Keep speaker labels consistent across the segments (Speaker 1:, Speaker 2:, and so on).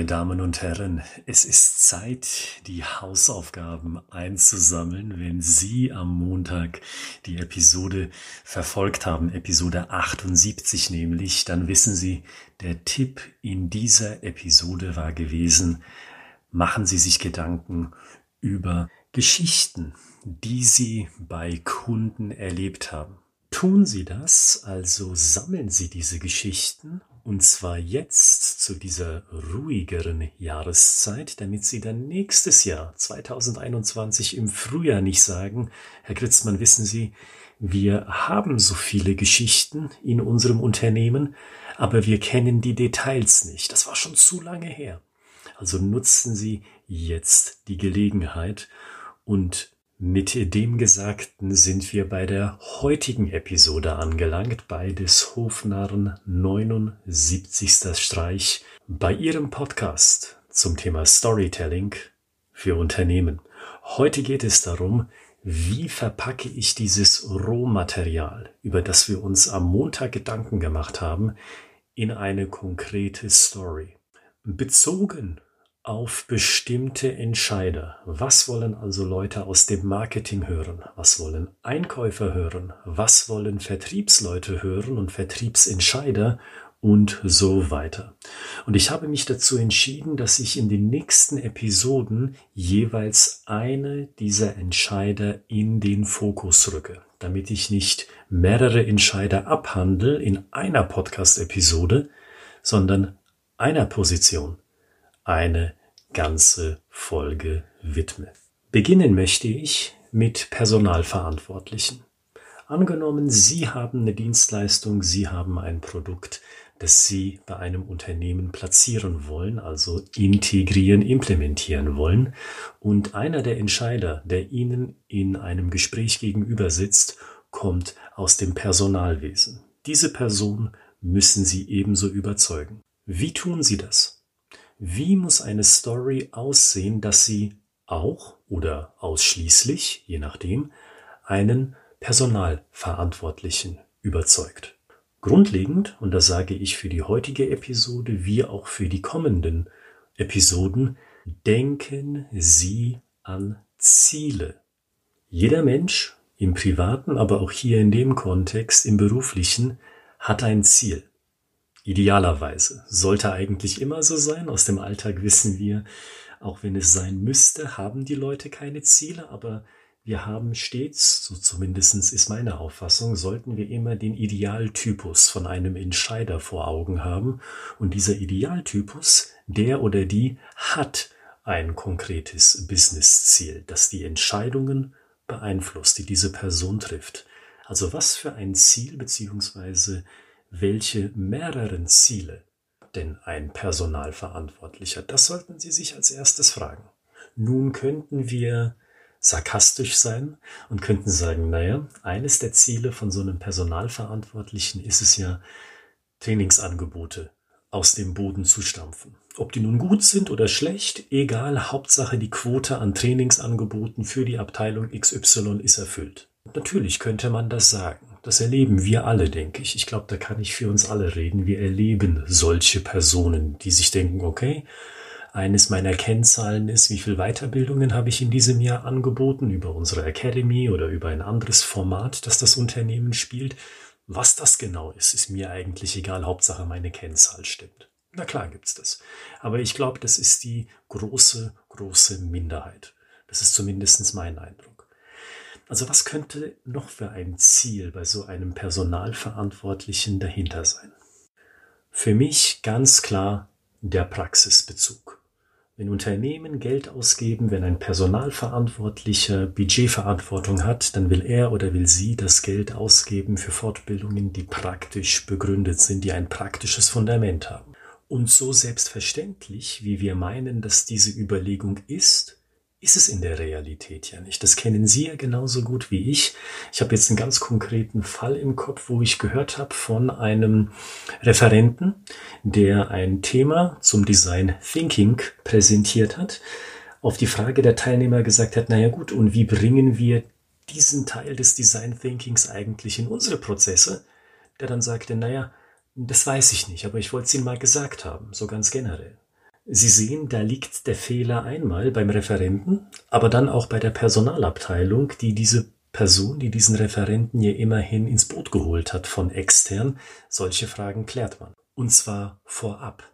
Speaker 1: Meine Damen und Herren, es ist Zeit, die Hausaufgaben einzusammeln. Wenn Sie am Montag die Episode verfolgt haben, Episode 78 nämlich, dann wissen Sie, der Tipp in dieser Episode war gewesen, machen Sie sich Gedanken über Geschichten, die Sie bei Kunden erlebt haben. Tun Sie das, also sammeln Sie diese Geschichten und zwar jetzt zu dieser ruhigeren Jahreszeit, damit Sie dann nächstes Jahr 2021 im Frühjahr nicht sagen, Herr Kritzmann, wissen Sie, wir haben so viele Geschichten in unserem Unternehmen, aber wir kennen die Details nicht. Das war schon zu lange her. Also nutzen Sie jetzt die Gelegenheit und mit dem Gesagten sind wir bei der heutigen Episode angelangt, bei des Hofnarren 79. Streich, bei Ihrem Podcast zum Thema Storytelling für Unternehmen. Heute geht es darum, wie verpacke ich dieses Rohmaterial, über das wir uns am Montag Gedanken gemacht haben, in eine konkrete Story. Bezogen auf bestimmte Entscheider. Was wollen also Leute aus dem Marketing hören? Was wollen Einkäufer hören? Was wollen Vertriebsleute hören und Vertriebsentscheider? Und so weiter. Und ich habe mich dazu entschieden, dass ich in den nächsten Episoden jeweils eine dieser Entscheider in den Fokus rücke, damit ich nicht mehrere Entscheider abhandle in einer Podcast-Episode, sondern einer Position eine ganze Folge widme. Beginnen möchte ich mit Personalverantwortlichen. Angenommen, Sie haben eine Dienstleistung, Sie haben ein Produkt, das Sie bei einem Unternehmen platzieren wollen, also integrieren, implementieren wollen, und einer der Entscheider, der Ihnen in einem Gespräch gegenüber sitzt, kommt aus dem Personalwesen. Diese Person müssen Sie ebenso überzeugen. Wie tun Sie das? Wie muss eine Story aussehen, dass sie auch oder ausschließlich, je nachdem, einen Personalverantwortlichen überzeugt? Grundlegend, und das sage ich für die heutige Episode wie auch für die kommenden Episoden, denken Sie an Ziele. Jeder Mensch im privaten, aber auch hier in dem Kontext im beruflichen hat ein Ziel. Idealerweise. Sollte eigentlich immer so sein. Aus dem Alltag wissen wir, auch wenn es sein müsste, haben die Leute keine Ziele, aber wir haben stets, so zumindestens ist meine Auffassung, sollten wir immer den Idealtypus von einem Entscheider vor Augen haben. Und dieser Idealtypus, der oder die, hat ein konkretes Businessziel, das die Entscheidungen beeinflusst, die diese Person trifft. Also was für ein Ziel beziehungsweise welche mehreren Ziele denn ein Personalverantwortlicher? Das sollten Sie sich als erstes fragen. Nun könnten wir sarkastisch sein und könnten sagen, naja, eines der Ziele von so einem Personalverantwortlichen ist es ja, Trainingsangebote aus dem Boden zu stampfen. Ob die nun gut sind oder schlecht, egal, Hauptsache die Quote an Trainingsangeboten für die Abteilung XY ist erfüllt. Natürlich könnte man das sagen. Das erleben wir alle, denke ich. Ich glaube, da kann ich für uns alle reden. Wir erleben solche Personen, die sich denken, okay, eines meiner Kennzahlen ist, wie viel Weiterbildungen habe ich in diesem Jahr angeboten über unsere Academy oder über ein anderes Format, das das Unternehmen spielt. Was das genau ist, ist mir eigentlich egal. Hauptsache meine Kennzahl stimmt. Na klar gibt's das. Aber ich glaube, das ist die große, große Minderheit. Das ist zumindest mein Eindruck. Also was könnte noch für ein Ziel bei so einem Personalverantwortlichen dahinter sein? Für mich ganz klar der Praxisbezug. Wenn Unternehmen Geld ausgeben, wenn ein Personalverantwortlicher Budgetverantwortung hat, dann will er oder will sie das Geld ausgeben für Fortbildungen, die praktisch begründet sind, die ein praktisches Fundament haben. Und so selbstverständlich, wie wir meinen, dass diese Überlegung ist, ist es in der Realität ja nicht. Das kennen Sie ja genauso gut wie ich. Ich habe jetzt einen ganz konkreten Fall im Kopf, wo ich gehört habe von einem Referenten, der ein Thema zum Design Thinking präsentiert hat, auf die Frage der Teilnehmer gesagt hat, naja gut, und wie bringen wir diesen Teil des Design Thinkings eigentlich in unsere Prozesse? Der dann sagte, naja, das weiß ich nicht, aber ich wollte es Ihnen mal gesagt haben, so ganz generell Sie sehen, da liegt der Fehler einmal beim Referenten, aber dann auch bei der Personalabteilung, die diese Person, die diesen Referenten ja immerhin ins Boot geholt hat von extern. Solche Fragen klärt man. Und zwar vorab.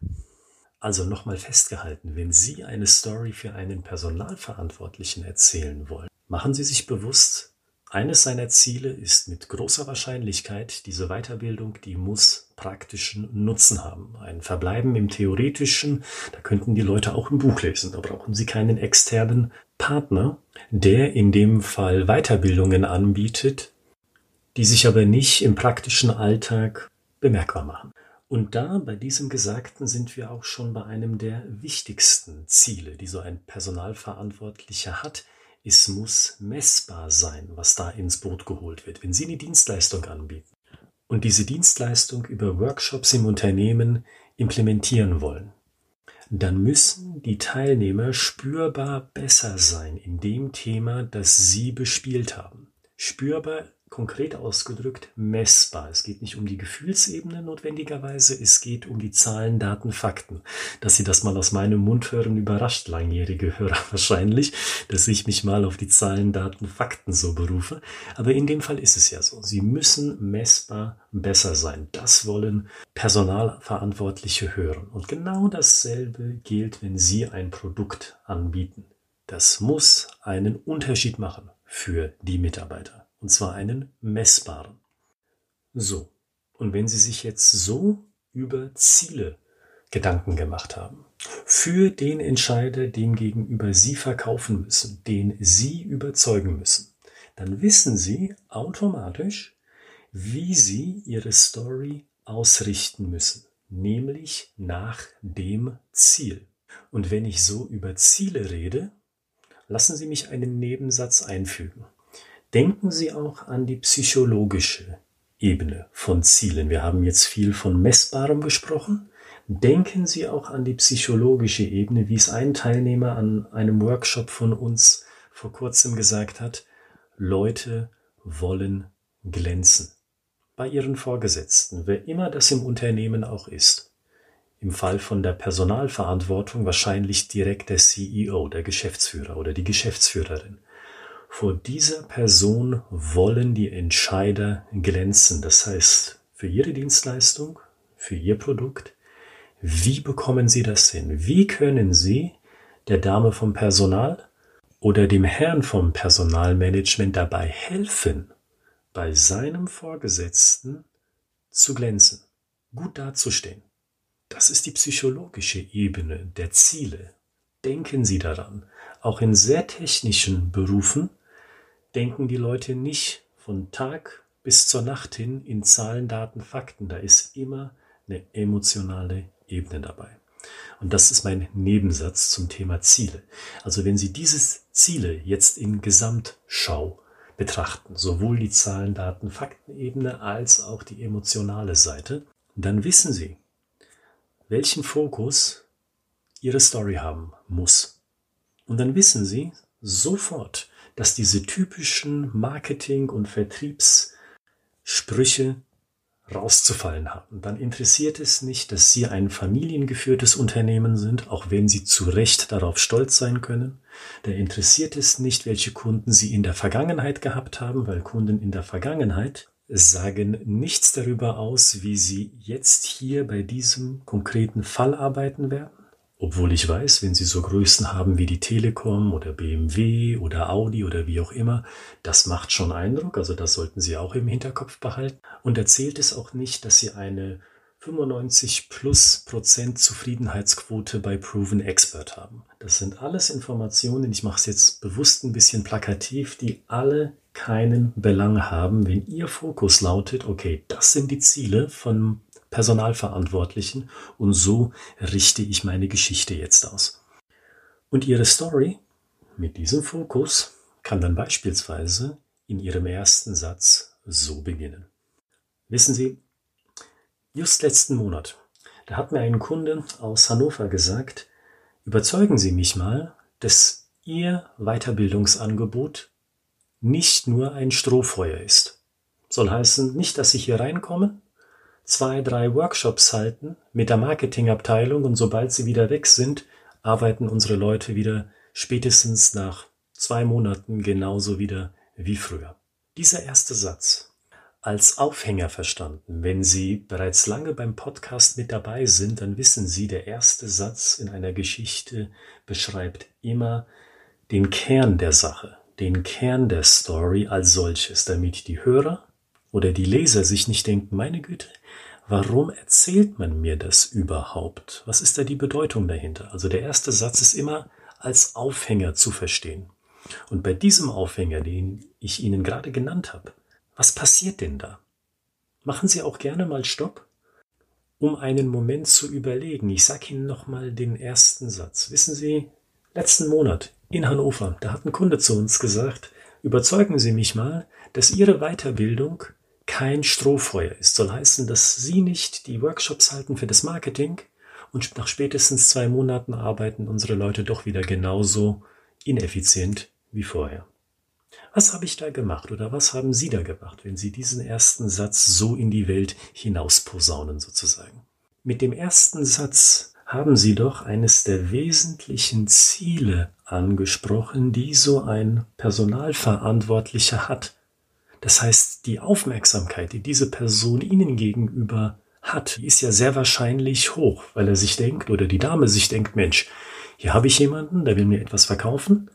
Speaker 1: Also nochmal festgehalten, wenn Sie eine Story für einen Personalverantwortlichen erzählen wollen, machen Sie sich bewusst, eines seiner Ziele ist mit großer Wahrscheinlichkeit diese Weiterbildung, die muss praktischen Nutzen haben. Ein Verbleiben im Theoretischen, da könnten die Leute auch ein Buch lesen, da brauchen sie keinen externen Partner, der in dem Fall Weiterbildungen anbietet, die sich aber nicht im praktischen Alltag bemerkbar machen. Und da bei diesem Gesagten sind wir auch schon bei einem der wichtigsten Ziele, die so ein Personalverantwortlicher hat, es muss messbar sein, was da ins Boot geholt wird. Wenn Sie eine Dienstleistung anbieten und diese Dienstleistung über Workshops im Unternehmen implementieren wollen, dann müssen die Teilnehmer spürbar besser sein in dem Thema, das Sie bespielt haben. Spürbar konkret ausgedrückt messbar. Es geht nicht um die Gefühlsebene notwendigerweise, es geht um die Zahlen, Daten, Fakten. Dass Sie das mal aus meinem Mund hören, überrascht langjährige Hörer wahrscheinlich, dass ich mich mal auf die Zahlen, Daten, Fakten so berufe. Aber in dem Fall ist es ja so. Sie müssen messbar besser sein. Das wollen Personalverantwortliche hören. Und genau dasselbe gilt, wenn Sie ein Produkt anbieten. Das muss einen Unterschied machen für die Mitarbeiter und zwar einen messbaren. So, und wenn Sie sich jetzt so über Ziele Gedanken gemacht haben, für den Entscheider, dem gegenüber Sie verkaufen müssen, den Sie überzeugen müssen, dann wissen Sie automatisch, wie Sie Ihre Story ausrichten müssen, nämlich nach dem Ziel. Und wenn ich so über Ziele rede, lassen Sie mich einen Nebensatz einfügen. Denken Sie auch an die psychologische Ebene von Zielen. Wir haben jetzt viel von Messbarem gesprochen. Denken Sie auch an die psychologische Ebene, wie es ein Teilnehmer an einem Workshop von uns vor kurzem gesagt hat. Leute wollen glänzen. Bei ihren Vorgesetzten, wer immer das im Unternehmen auch ist. Im Fall von der Personalverantwortung wahrscheinlich direkt der CEO, der Geschäftsführer oder die Geschäftsführerin. Vor dieser Person wollen die Entscheider glänzen. Das heißt, für ihre Dienstleistung, für ihr Produkt, wie bekommen sie das hin? Wie können sie der Dame vom Personal oder dem Herrn vom Personalmanagement dabei helfen, bei seinem Vorgesetzten zu glänzen, gut dazustehen? Das ist die psychologische Ebene der Ziele. Denken Sie daran. Auch in sehr technischen Berufen denken die Leute nicht von Tag bis zur Nacht hin in Zahlen, Daten, Fakten. Da ist immer eine emotionale Ebene dabei. Und das ist mein Nebensatz zum Thema Ziele. Also wenn Sie dieses Ziele jetzt in Gesamtschau betrachten, sowohl die Zahlen, Daten, Faktenebene als auch die emotionale Seite, dann wissen Sie, welchen Fokus Ihre Story haben muss. Und dann wissen Sie sofort, dass diese typischen Marketing- und Vertriebssprüche rauszufallen haben. Dann interessiert es nicht, dass Sie ein familiengeführtes Unternehmen sind, auch wenn Sie zu Recht darauf stolz sein können. Da interessiert es nicht, welche Kunden Sie in der Vergangenheit gehabt haben, weil Kunden in der Vergangenheit sagen nichts darüber aus, wie Sie jetzt hier bei diesem konkreten Fall arbeiten werden. Obwohl ich weiß, wenn Sie so Größen haben wie die Telekom oder BMW oder Audi oder wie auch immer, das macht schon Eindruck, also das sollten Sie auch im Hinterkopf behalten. Und erzählt es auch nicht, dass Sie eine 95 plus Prozent Zufriedenheitsquote bei Proven Expert haben. Das sind alles Informationen, ich mache es jetzt bewusst ein bisschen plakativ, die alle keinen Belang haben, wenn Ihr Fokus lautet, okay, das sind die Ziele von Personalverantwortlichen und so richte ich meine Geschichte jetzt aus. Und Ihre Story mit diesem Fokus kann dann beispielsweise in Ihrem ersten Satz so beginnen. Wissen Sie, just letzten Monat, da hat mir ein Kunde aus Hannover gesagt, überzeugen Sie mich mal, dass Ihr Weiterbildungsangebot nicht nur ein Strohfeuer ist. Soll heißen, nicht, dass ich hier reinkomme, zwei, drei Workshops halten mit der Marketingabteilung und sobald sie wieder weg sind, arbeiten unsere Leute wieder spätestens nach zwei Monaten genauso wieder wie früher. Dieser erste Satz als Aufhänger verstanden. Wenn Sie bereits lange beim Podcast mit dabei sind, dann wissen Sie, der erste Satz in einer Geschichte beschreibt immer den Kern der Sache, den Kern der Story als solches, damit die Hörer oder die Leser sich nicht denken, meine Güte, warum erzählt man mir das überhaupt? Was ist da die Bedeutung dahinter? Also der erste Satz ist immer als Aufhänger zu verstehen. Und bei diesem Aufhänger, den ich Ihnen gerade genannt habe, was passiert denn da? Machen Sie auch gerne mal Stopp, um einen Moment zu überlegen. Ich sage Ihnen nochmal den ersten Satz. Wissen Sie, letzten Monat in Hannover, da hat ein Kunde zu uns gesagt, überzeugen Sie mich mal, dass Ihre Weiterbildung kein Strohfeuer ist. Soll heißen, dass Sie nicht die Workshops halten für das Marketing und nach spätestens zwei Monaten arbeiten unsere Leute doch wieder genauso ineffizient wie vorher. Was habe ich da gemacht oder was haben Sie da gemacht, wenn Sie diesen ersten Satz so in die Welt hinausposaunen sozusagen? Mit dem ersten Satz haben Sie doch eines der wesentlichen Ziele angesprochen, die so ein Personalverantwortlicher hat. Das heißt, die Aufmerksamkeit, die diese Person Ihnen gegenüber hat, die ist ja sehr wahrscheinlich hoch, weil er sich denkt oder die Dame sich denkt, Mensch, hier habe ich jemanden, der will mir etwas verkaufen.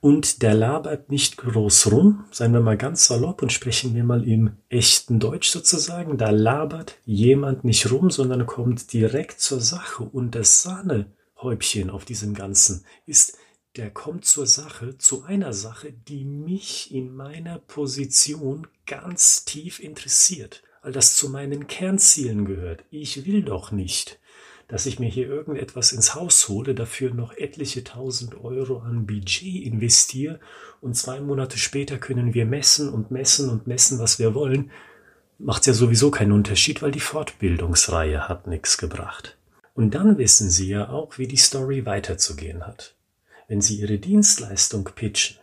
Speaker 1: Und der labert nicht groß rum, seien wir mal ganz salopp und sprechen wir mal im echten Deutsch sozusagen, da labert jemand nicht rum, sondern kommt direkt zur Sache. Und das Sahnehäubchen auf diesem Ganzen ist, der kommt zur Sache, zu einer Sache, die mich in meiner Position ganz tief interessiert, weil das zu meinen Kernzielen gehört. Ich will doch nicht dass ich mir hier irgendetwas ins Haus hole, dafür noch etliche tausend Euro an Budget investiere und zwei Monate später können wir messen und messen und messen, was wir wollen, macht ja sowieso keinen Unterschied, weil die Fortbildungsreihe hat nichts gebracht. Und dann wissen Sie ja auch, wie die Story weiterzugehen hat. Wenn Sie Ihre Dienstleistung pitchen,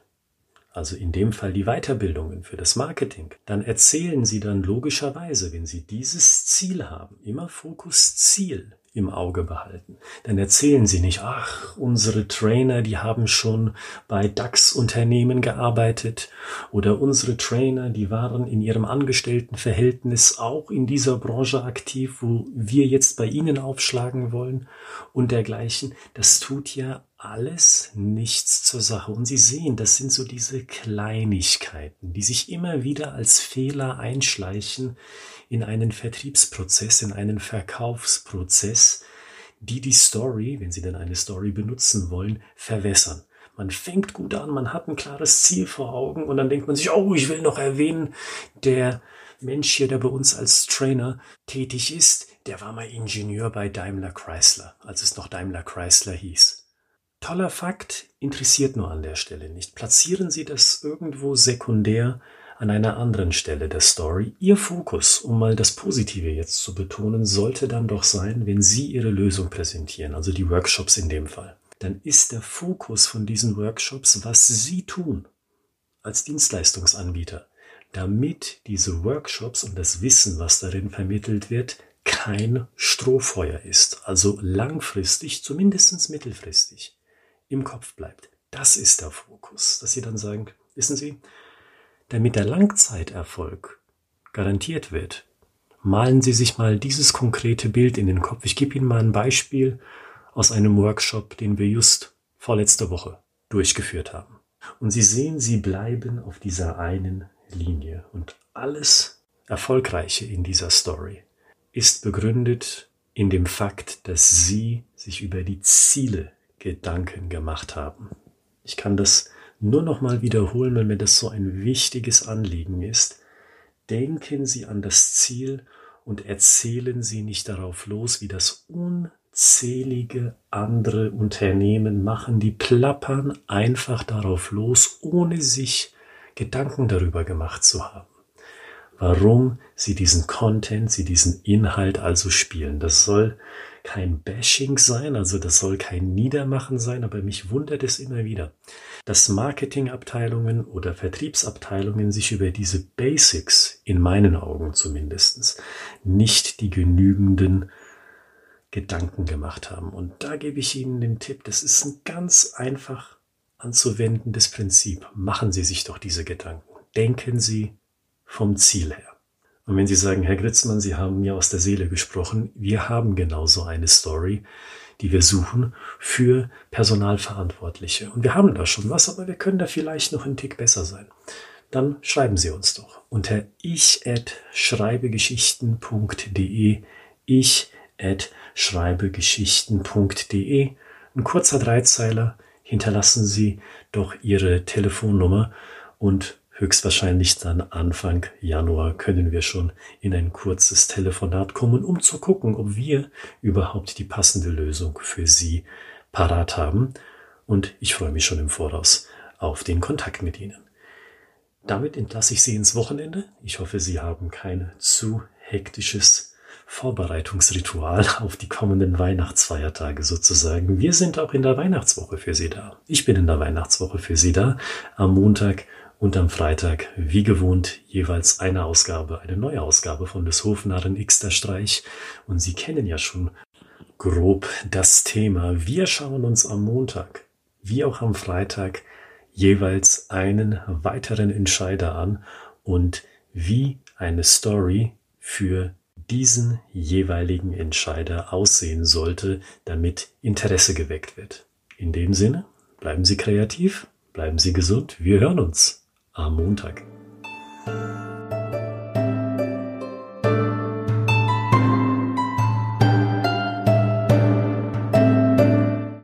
Speaker 1: also in dem Fall die Weiterbildungen für das Marketing, dann erzählen Sie dann logischerweise, wenn Sie dieses Ziel haben, immer Fokus Ziel, im Auge behalten. Dann erzählen sie nicht, ach, unsere Trainer, die haben schon bei DAX-Unternehmen gearbeitet oder unsere Trainer, die waren in ihrem Angestelltenverhältnis auch in dieser Branche aktiv, wo wir jetzt bei ihnen aufschlagen wollen und dergleichen. Das tut ja alles nichts zur Sache. Und Sie sehen, das sind so diese Kleinigkeiten, die sich immer wieder als Fehler einschleichen in einen Vertriebsprozess, in einen Verkaufsprozess, die die Story, wenn Sie denn eine Story benutzen wollen, verwässern. Man fängt gut an, man hat ein klares Ziel vor Augen und dann denkt man sich, oh, ich will noch erwähnen, der Mensch hier, der bei uns als Trainer tätig ist, der war mal Ingenieur bei Daimler Chrysler, als es noch Daimler Chrysler hieß. Toller Fakt, interessiert nur an der Stelle nicht. Platzieren Sie das irgendwo sekundär an einer anderen Stelle der Story. Ihr Fokus, um mal das Positive jetzt zu betonen, sollte dann doch sein, wenn Sie Ihre Lösung präsentieren, also die Workshops in dem Fall. Dann ist der Fokus von diesen Workshops, was Sie tun als Dienstleistungsanbieter, damit diese Workshops und das Wissen, was darin vermittelt wird, kein Strohfeuer ist, also langfristig, zumindest mittelfristig, im Kopf bleibt. Das ist der Fokus, dass Sie dann sagen, wissen Sie, damit der Langzeiterfolg garantiert wird, malen Sie sich mal dieses konkrete Bild in den Kopf. Ich gebe Ihnen mal ein Beispiel aus einem Workshop, den wir just vorletzte Woche durchgeführt haben. Und Sie sehen, Sie bleiben auf dieser einen Linie. Und alles Erfolgreiche in dieser Story ist begründet in dem Fakt, dass Sie sich über die Ziele Gedanken gemacht haben. Ich kann das nur noch mal wiederholen, weil mir das so ein wichtiges Anliegen ist. Denken Sie an das Ziel und erzählen Sie nicht darauf los, wie das unzählige andere Unternehmen machen. Die plappern einfach darauf los, ohne sich Gedanken darüber gemacht zu haben. Warum Sie diesen Content, Sie diesen Inhalt also spielen. Das soll kein Bashing sein, also das soll kein Niedermachen sein, aber mich wundert es immer wieder dass Marketingabteilungen oder Vertriebsabteilungen sich über diese Basics, in meinen Augen zumindest, nicht die genügenden Gedanken gemacht haben. Und da gebe ich Ihnen den Tipp, das ist ein ganz einfach anzuwendendes Prinzip. Machen Sie sich doch diese Gedanken. Denken Sie vom Ziel her. Und wenn Sie sagen, Herr Gritzmann, Sie haben mir aus der Seele gesprochen, wir haben genauso eine Story, die wir suchen für Personalverantwortliche. Und wir haben da schon was, aber wir können da vielleicht noch einen Tick besser sein. Dann schreiben Sie uns doch unter ich@schreibegeschichten.de ich schreibegeschichten.de. Ein kurzer Dreizeiler, hinterlassen Sie doch Ihre Telefonnummer und höchstwahrscheinlich dann Anfang Januar können wir schon in ein kurzes Telefonat kommen, um zu gucken, ob wir überhaupt die passende Lösung für Sie parat haben. Und ich freue mich schon im Voraus auf den Kontakt mit Ihnen. Damit entlasse ich Sie ins Wochenende. Ich hoffe, Sie haben kein zu hektisches Vorbereitungsritual auf die kommenden Weihnachtsfeiertage sozusagen. Wir sind auch in der Weihnachtswoche für Sie da. Ich bin in der Weihnachtswoche für Sie da. Am Montag und am Freitag, wie gewohnt, jeweils eine Ausgabe, eine neue Ausgabe von des Hofnarren X der Streich. Und Sie kennen ja schon grob das Thema. Wir schauen uns am Montag, wie auch am Freitag, jeweils einen weiteren Entscheider an und wie eine Story für diesen jeweiligen Entscheider aussehen sollte, damit Interesse geweckt wird. In dem Sinne, bleiben Sie kreativ, bleiben Sie gesund, wir hören uns am Montag.